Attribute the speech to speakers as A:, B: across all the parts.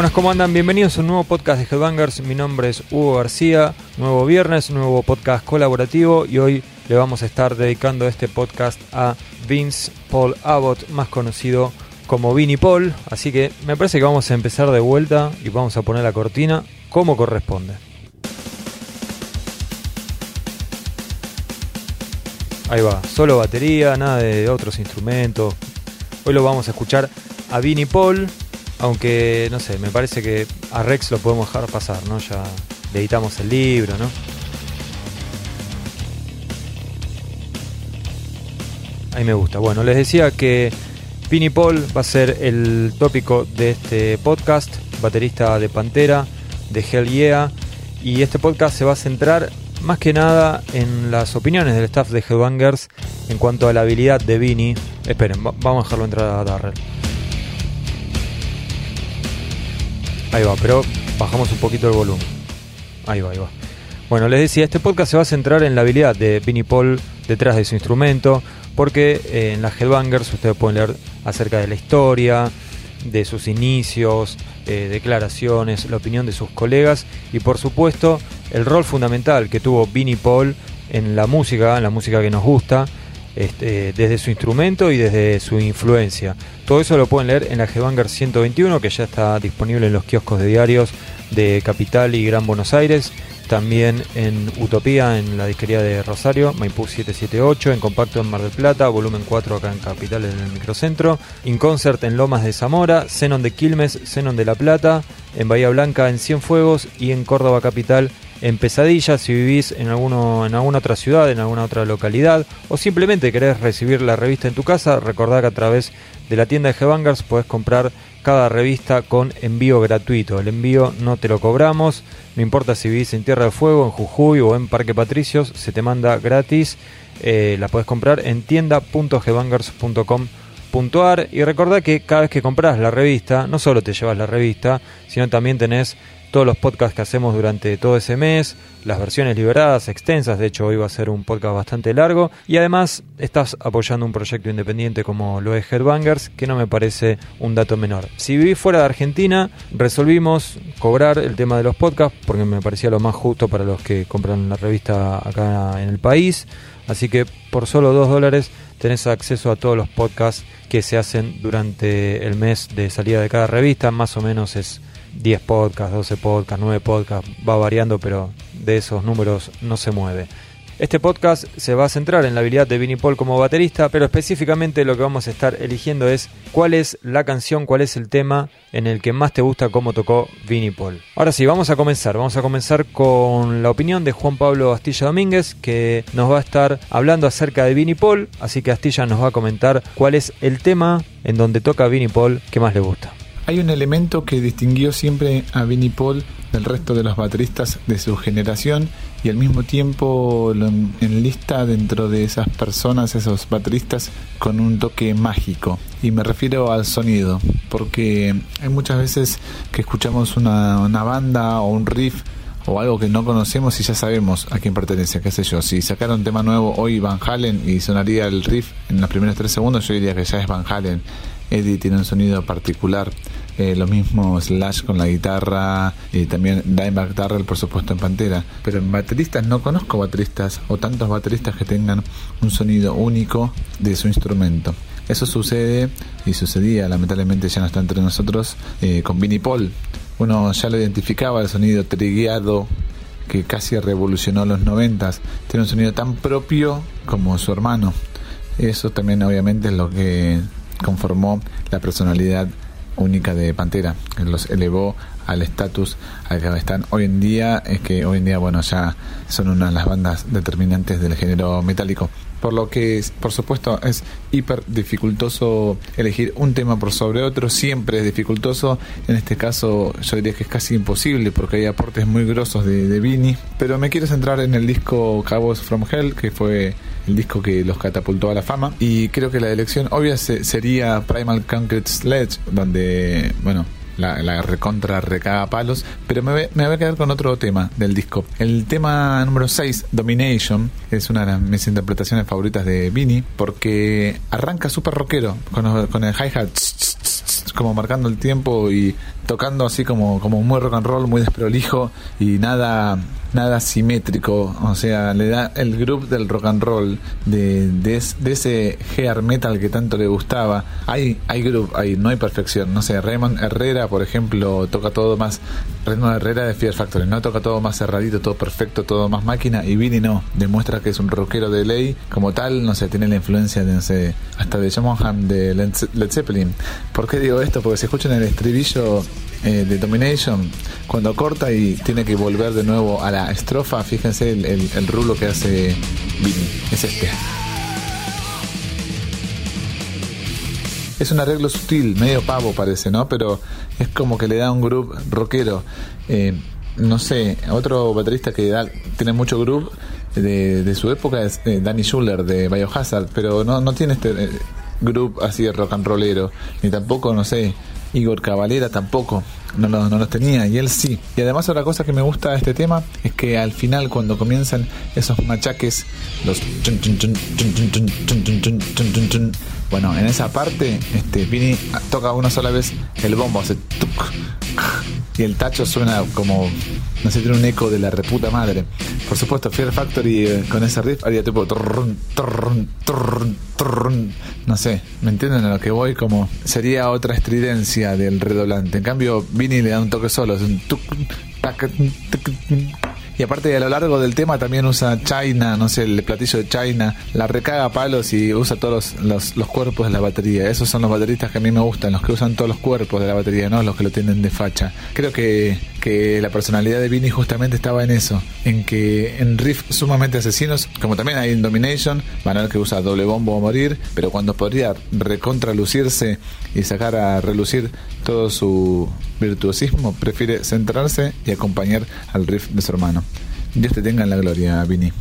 A: Buenas, ¿cómo andan? Bienvenidos a un nuevo podcast de Headbangers. Mi nombre es Hugo García. Nuevo viernes, nuevo podcast colaborativo y hoy le vamos a estar dedicando este podcast a Vince Paul Abbott, más conocido como Vinnie Paul. Así que me parece que vamos a empezar de vuelta y vamos a poner la cortina como corresponde. Ahí va, solo batería, nada de otros instrumentos. Hoy lo vamos a escuchar a Vinnie Paul, aunque no sé, me parece que a Rex lo podemos dejar pasar, ¿no? Ya le editamos el libro, ¿no? Ahí me gusta. Bueno, les decía que Vinnie Paul va a ser el tópico de este podcast, baterista de Pantera, de Hell Yeah, y este podcast se va a centrar más que nada en las opiniones del staff de Headbangers en cuanto a la habilidad de Vinny. Esperen, vamos a dejarlo entrar a Darrell. Ahí va, pero bajamos un poquito el volumen. Ahí va, ahí va. Bueno, les decía, este podcast se va a centrar en la habilidad de Vinny Paul detrás de su instrumento, porque eh, en las Hellbangers ustedes pueden leer acerca de la historia, de sus inicios, eh, declaraciones, la opinión de sus colegas y por supuesto el rol fundamental que tuvo Vinnie Paul en la música, en la música que nos gusta, este, desde su instrumento y desde su influencia. Todo eso lo pueden leer en la Headbanger 121 que ya está disponible en los kioscos de diarios de Capital y Gran Buenos Aires. También en Utopía, en la disquería de Rosario, Maipú 778, en Compacto en Mar del Plata, volumen 4 acá en Capital, en el microcentro, In Concert en Lomas de Zamora, Zenon de Quilmes, Zenon de La Plata, en Bahía Blanca en Cienfuegos. Y en Córdoba Capital en Pesadilla si vivís en, alguno, en alguna otra ciudad, en alguna otra localidad o simplemente querés recibir la revista en tu casa, recordá que a través de la tienda de G-Bangers podés comprar cada revista con envío gratuito. El envío no te lo cobramos, no importa si vivís en Tierra del Fuego, en Jujuy o en Parque Patricios, se te manda gratis. Eh, la puedes comprar en tienda.gbangers.com.ar y recordá que cada vez que compras la revista, no solo te llevas la revista, sino también tenés todos los podcasts que hacemos durante todo ese mes, las versiones liberadas, extensas, de hecho hoy va a ser un podcast bastante largo, y además estás apoyando un proyecto independiente como lo es Headbangers, que no me parece un dato menor. Si vivís fuera de Argentina, resolvimos cobrar el tema de los podcasts, porque me parecía lo más justo para los que compran la revista acá en el país, así que por solo 2 dólares tenés acceso a todos los podcasts que se hacen durante el mes de salida de cada revista, más o menos es 10 podcasts, 12 podcasts, 9 podcasts, va variando, pero de esos números no se mueve. Este podcast se va a centrar en la habilidad de Vinnie Paul como baterista, pero específicamente lo que vamos a estar eligiendo es cuál es la canción, cuál es el tema en el que más te gusta cómo tocó Vinnie Paul. Ahora sí, vamos a comenzar. Vamos a comenzar con la opinión de Juan Pablo Astilla Domínguez, que nos va a estar hablando acerca de Vinnie Paul. Así que Astilla nos va a comentar cuál es el tema en donde toca Vinnie Paul que más le gusta.
B: Hay un elemento que distinguió siempre a Vinnie Paul del resto de los bateristas de su generación y al mismo tiempo lo enlista dentro de esas personas, esos bateristas, con un toque mágico. Y me refiero al sonido, porque hay muchas veces que escuchamos una, banda o un riff o algo que no conocemos y ya sabemos a quién pertenece, qué sé yo. Si sacaron un tema nuevo hoy Van Halen y sonaría el riff en los primeros tres segundos, yo diría que ya es Van Halen. Eddie tiene un sonido particular. Eh, lo mismo Slash con la guitarra y también Dimebag Darrell por supuesto en Pantera. Pero en bateristas no conozco bateristas o tantos bateristas que tengan un sonido único de su instrumento. Eso sucede y sucedía. Lamentablemente ya no está entre nosotros eh, con Vinnie Paul. Uno ya lo identificaba el sonido trigueado que casi revolucionó los noventas. Tiene un sonido tan propio como su hermano. Eso también obviamente es lo que conformó la personalidad única de Pantera, que los elevó al estatus al que están hoy en día, es que hoy en día, bueno, ya son una de las bandas determinantes del género metálico. Por lo que, por supuesto, es hiper dificultoso elegir un tema por sobre otro, siempre es dificultoso. En este caso, yo diría que es casi imposible porque hay aportes muy grosos de, de Vini. Pero me quiero centrar en el disco Cabos from Hell, que fue el disco que los catapultó a la fama. Y creo que la elección obvia sería Primal Concrete Sledge, donde, bueno, la, recontra recaga palos, pero me, me, voy a quedar con otro tema del disco. El tema número 6, Domination, es una de mis interpretaciones favoritas de Vini, porque arranca súper rockero, con, con el hi-hat como marcando el tiempo y tocando así como, como muy rock and roll, muy desprolijo y nada nada simétrico, o sea, le da el groove del rock and roll, de, de, ese hair metal que tanto le gustaba. Hay, hay groove, hay, no hay perfección. No sé, Raymond Herrera, por ejemplo, toca todo más. Raymond Herrera de Fear Factory, no toca todo más cerradito, todo perfecto, todo más máquina. Y Vinny no, demuestra que es un rockero de ley. Como tal, no sé, tiene la influencia de, no sé, hasta de John de Led Zeppelin. ¿Por qué digo esto? Porque si escuchan el estribillo eh, de Domination, cuando corta y tiene que volver de nuevo a la estrofa, fíjense el, el, rulo que hace Vinny, es este. Es un arreglo sutil, medio pavo parece, ¿no? Pero es como que le da un groove rockero. Eh, no sé, otro baterista que da, tiene mucho groove de, su época es eh, Danny Schuller de Biohazard, pero no, no tiene este groove así de rock and rollero, ni tampoco, no sé, Igor Cavalera tampoco no, no, no los tenía y él sí. Y además otra cosa que me gusta de este tema es que al final cuando comienzan esos machaques, los bueno, en esa parte, este, Vini toca una sola vez el bombo, hace y el tacho suena como, no sé, tiene un eco de la reputa madre. Por supuesto, Fear Factory eh, con ese riff haría tipo, no sé, ¿me entienden a lo que voy? Como sería otra estridencia del redoblante. En cambio, Vini le da un toque solo, es un y aparte a lo largo del tema también usa China, no sé, el platillo de China, la recaga palos y usa todos los, los, cuerpos de la batería. Esos son los bateristas que a mí me gustan, los que usan todos los cuerpos de la batería, no los que lo tienen de facha. Creo que, que la personalidad de Vinny justamente estaba en eso, en que en riffs sumamente asesinos, como también hay en Domination, van a ver que usa doble bombo a morir, pero cuando podría recontralucirse y sacar a relucir todo su virtuosismo, prefiere centrarse y acompañar al riff de su hermano. Dios te tenga en la gloria, Vini.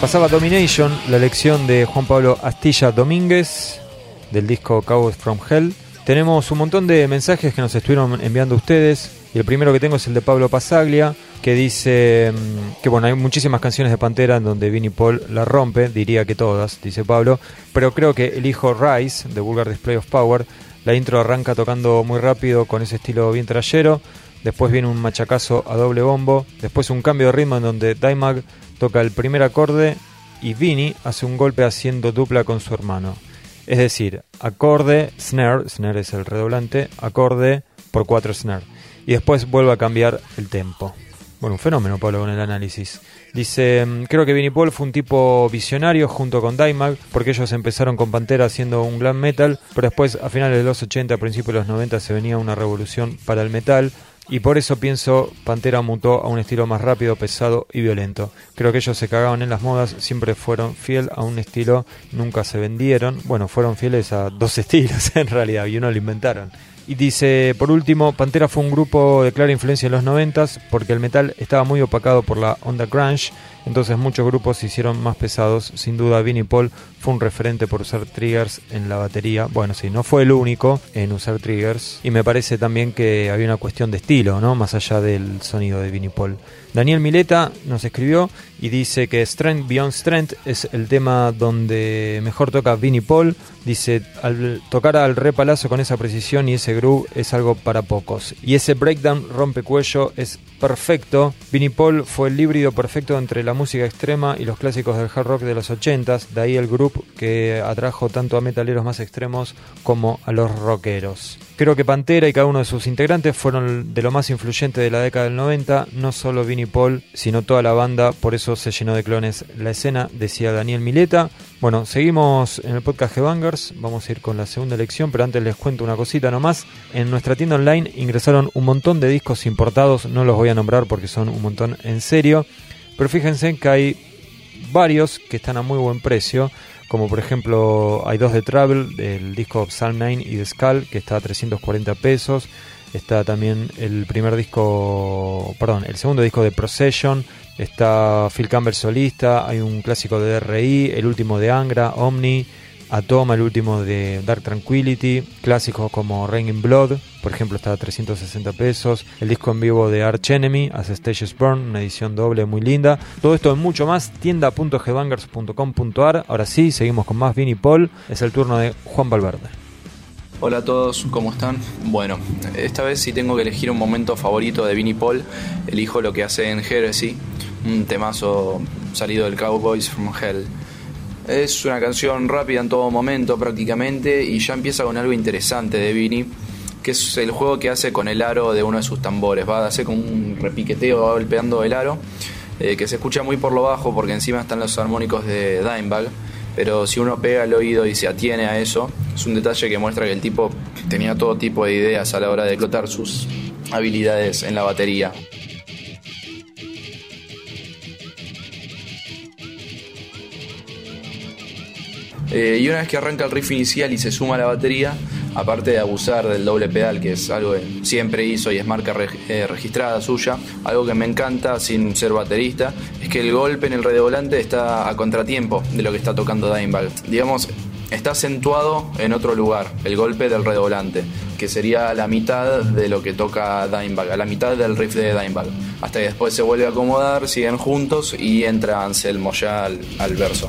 A: Pasaba Domination, la elección de Juan Pablo Astilla Domínguez del disco Cowboys from Hell. Tenemos un montón de mensajes que nos estuvieron enviando ustedes. Y el primero que tengo es el de Pablo Pasaglia, que dice mm, que bueno, hay muchísimas canciones de Pantera en donde Vinnie Paul la rompe, diría que todas, dice Pablo, pero creo que el hijo Rise de Vulgar Display of Power, la intro arranca tocando muy rápido con ese estilo bien trayero, después viene un machacazo a doble bombo, después un cambio de ritmo en donde Dimag toca el primer acorde y Vinny hace un golpe haciendo dupla con su hermano. Es decir, acorde, snare, snare es el redoblante, acorde por cuatro snare. Y después vuelve a cambiar el tempo. Bueno, un fenómeno, Pablo, con el análisis. Dice, mm, creo que Vinnie Paul fue un tipo visionario junto con Dimag, porque ellos empezaron con Pantera haciendo un glam metal, pero después a finales de los 80, a principios de los 90 se venía una revolución para el metal, y por eso pienso Pantera mutó a un estilo más rápido, pesado y violento. Creo que ellos se cagaban en las modas, siempre fueron fiel a un estilo, nunca se vendieron. Bueno, fueron fieles a dos estilos en realidad y uno lo inventaron. Y dice, por último, Pantera fue un grupo de clara influencia en los noventas porque el metal estaba muy opacado por la onda grunge entonces muchos grupos se hicieron más pesados. Sin duda, Vinnie Paul fue un referente por usar triggers en la batería. Bueno, sí, no fue el único en usar triggers. Y me parece también que había una cuestión de estilo, ¿no? Más allá del sonido de Vinnie Paul. Daniel Mileta nos escribió y dice que Strength Beyond Strength es el tema donde mejor toca Vinnie Paul. Dice, al tocar al re palazo con esa precisión y ese groove es algo para pocos. Y ese breakdown rompecuello es perfecto. Vinnie Paul fue el híbrido perfecto entre la música extrema y los clásicos del hard rock de los 80s. De ahí el grupo que atrajo tanto a metaleros más extremos como a los rockeros. Creo que Pantera y cada uno de sus integrantes fueron de lo más influyente de la década del 90, no solo Vinnie Paul, sino toda la banda, por eso se llenó de clones la escena, decía Daniel Mileta. Bueno, seguimos en el podcast Bangers, vamos a ir con la segunda elección, pero antes les cuento una cosita nomás. En nuestra tienda online ingresaron un montón de discos importados, no los voy a nombrar porque son un montón en serio, pero fíjense que hay varios que están a muy buen precio como por ejemplo hay dos de Travel, el disco Psalm 9 y The Skull, que está a 340 pesos. Está también el primer disco, perdón, el segundo disco de Procession. Está Phil Campbell solista, hay un clásico de RI, el último de Angra, Omni, Atoma, el último de Dark Tranquility, clásicos como Rain in Blood, por ejemplo, está a 360 pesos, el disco en vivo de Arch Enemy, As Stages Burn, una edición doble muy linda. Todo esto y mucho más, tienda.headbangers.com.ar. Ahora sí, seguimos con más Vinny Paul, es el turno de Juan Valverde.
C: Hola a todos, ¿cómo están? Bueno, esta vez si tengo que elegir un momento favorito de Vinnie Paul, elijo lo que hace en Heresy, un temazo salido del Cowboys from Hell. Es una canción rápida en todo momento prácticamente y ya empieza con algo interesante de Vini, que es el juego que hace con el aro de uno de sus tambores. Va a hacer como un repiqueteo, va golpeando el aro, eh, que se escucha muy por lo bajo porque encima están los armónicos de Dimebag. Pero si uno pega el oído y se atiene a eso, es un detalle que muestra que el tipo tenía todo tipo de ideas a la hora de explotar sus habilidades en la batería. Eh, y una vez que arranca el riff inicial y se suma la batería, aparte de abusar del doble pedal, que es algo que siempre hizo y es marca eh, registrada suya, algo que me encanta sin ser baterista, es que el golpe en el redoblante está a contratiempo de lo que está tocando Dimebag. Digamos, está acentuado en otro lugar, el golpe del redoblante, que sería la mitad de lo que toca Dimebag, a la mitad del riff de Dimebag. Hasta que después se vuelve a acomodar, siguen juntos y entra Anselmo ya al verso.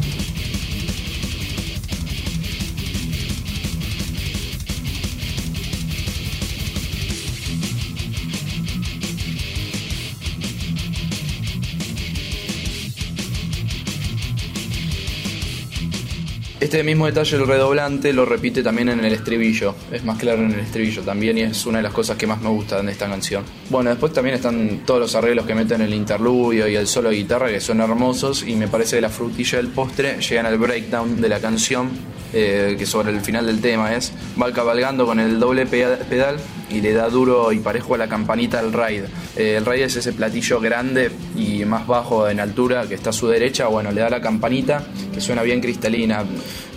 C: Este mismo detalle, el redoblante, lo repite también en el estribillo. Es más claro en el estribillo también y es una de las cosas que más me gustan de esta canción. Bueno, después también están todos los arreglos que meten el interludio y el solo de guitarra que son hermosos y me parece que la frutilla del postre llegan al breakdown de la canción eh, que sobre el final del tema es, va cabalgando con el doble pedal y le da duro y parejo a la campanita al ride. Eh, el ride es ese platillo grande y más bajo en altura que está a su derecha, bueno, le da la campanita que suena bien cristalina.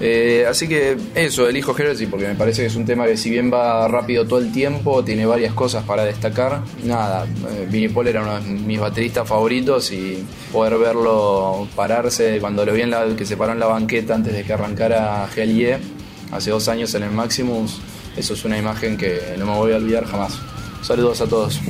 C: Eh, así que eso, elijo Heresy porque me parece que es un tema que si bien va rápido todo el tiempo, tiene varias cosas para destacar. Nada, Vinnie Paul era uno de mis bateristas favoritos y poder verlo pararse cuando lo vi en la, que se paró en la banqueta antes de que arrancara hace dos años en el Maximus. Eso es una imagen que no me voy a olvidar jamás. Saludos a todos.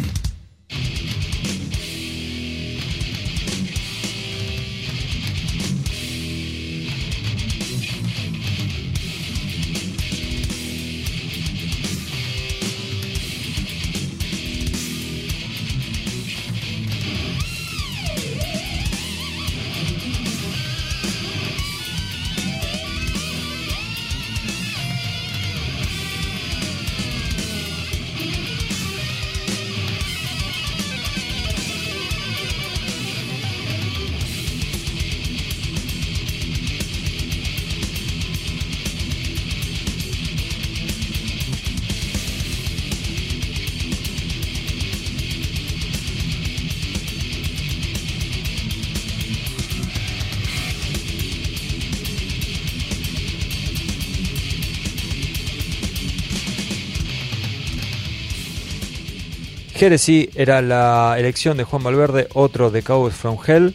A: Heresy era la elección de Juan Valverde, otro de Cowboys from Hell.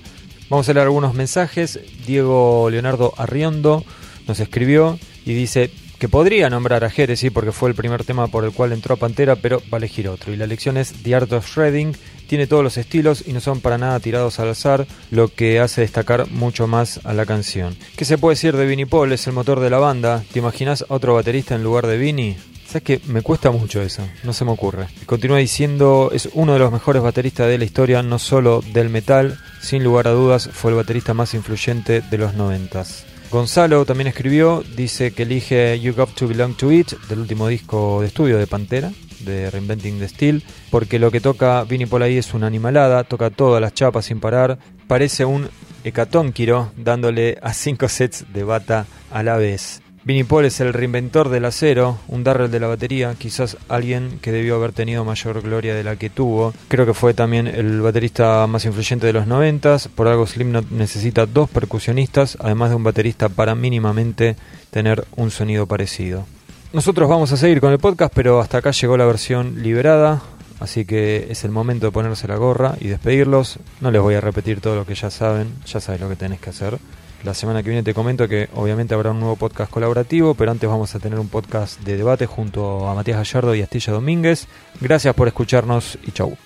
A: Vamos a leer algunos mensajes. Diego Leonardo Arriondo nos escribió y dice que podría nombrar a Jerez, porque fue el primer tema por el cual entró a Pantera, pero va a elegir otro. Y la elección es The Art of Shredding. Tiene todos los estilos y no son para nada tirados al azar, lo que hace destacar mucho más a la canción. ¿Qué se puede decir de Vinnie Paul? Es el motor de la banda. ¿Te imaginas otro baterista en lugar de Vinnie? ¿Sabes que Me cuesta mucho eso, no se me ocurre. Continúa diciendo, es uno de los mejores bateristas de la historia, no solo del metal, sin lugar a dudas, fue el baterista más influyente de los noventas. Gonzalo también escribió, dice que elige You Got to Belong to It, del último disco de estudio de Pantera, de Reinventing the Steel, porque lo que toca Vinnie Paul ahí es una animalada, toca todas las chapas sin parar, parece un hecatónquiro dándole a cinco sets de bata a la vez. Vinnie Paul es el reinventor del acero, un Darrell de la batería, quizás alguien que debió haber tenido mayor gloria de la que tuvo. Creo que fue también el baterista más influyente de los noventas. Por algo Slipknot necesita dos percusionistas, además de un baterista para mínimamente tener un sonido parecido. Nosotros vamos a seguir con el podcast, pero hasta acá llegó la versión liberada. Así que es el momento de ponerse la gorra y despedirlos. No les voy a repetir todo lo que ya saben, ya saben lo que tenés que hacer. La semana que viene te comento que obviamente habrá un nuevo podcast colaborativo, pero antes vamos a tener un podcast de debate junto a Matías Gallardo y Astilla Domínguez. Gracias por escucharnos y chau.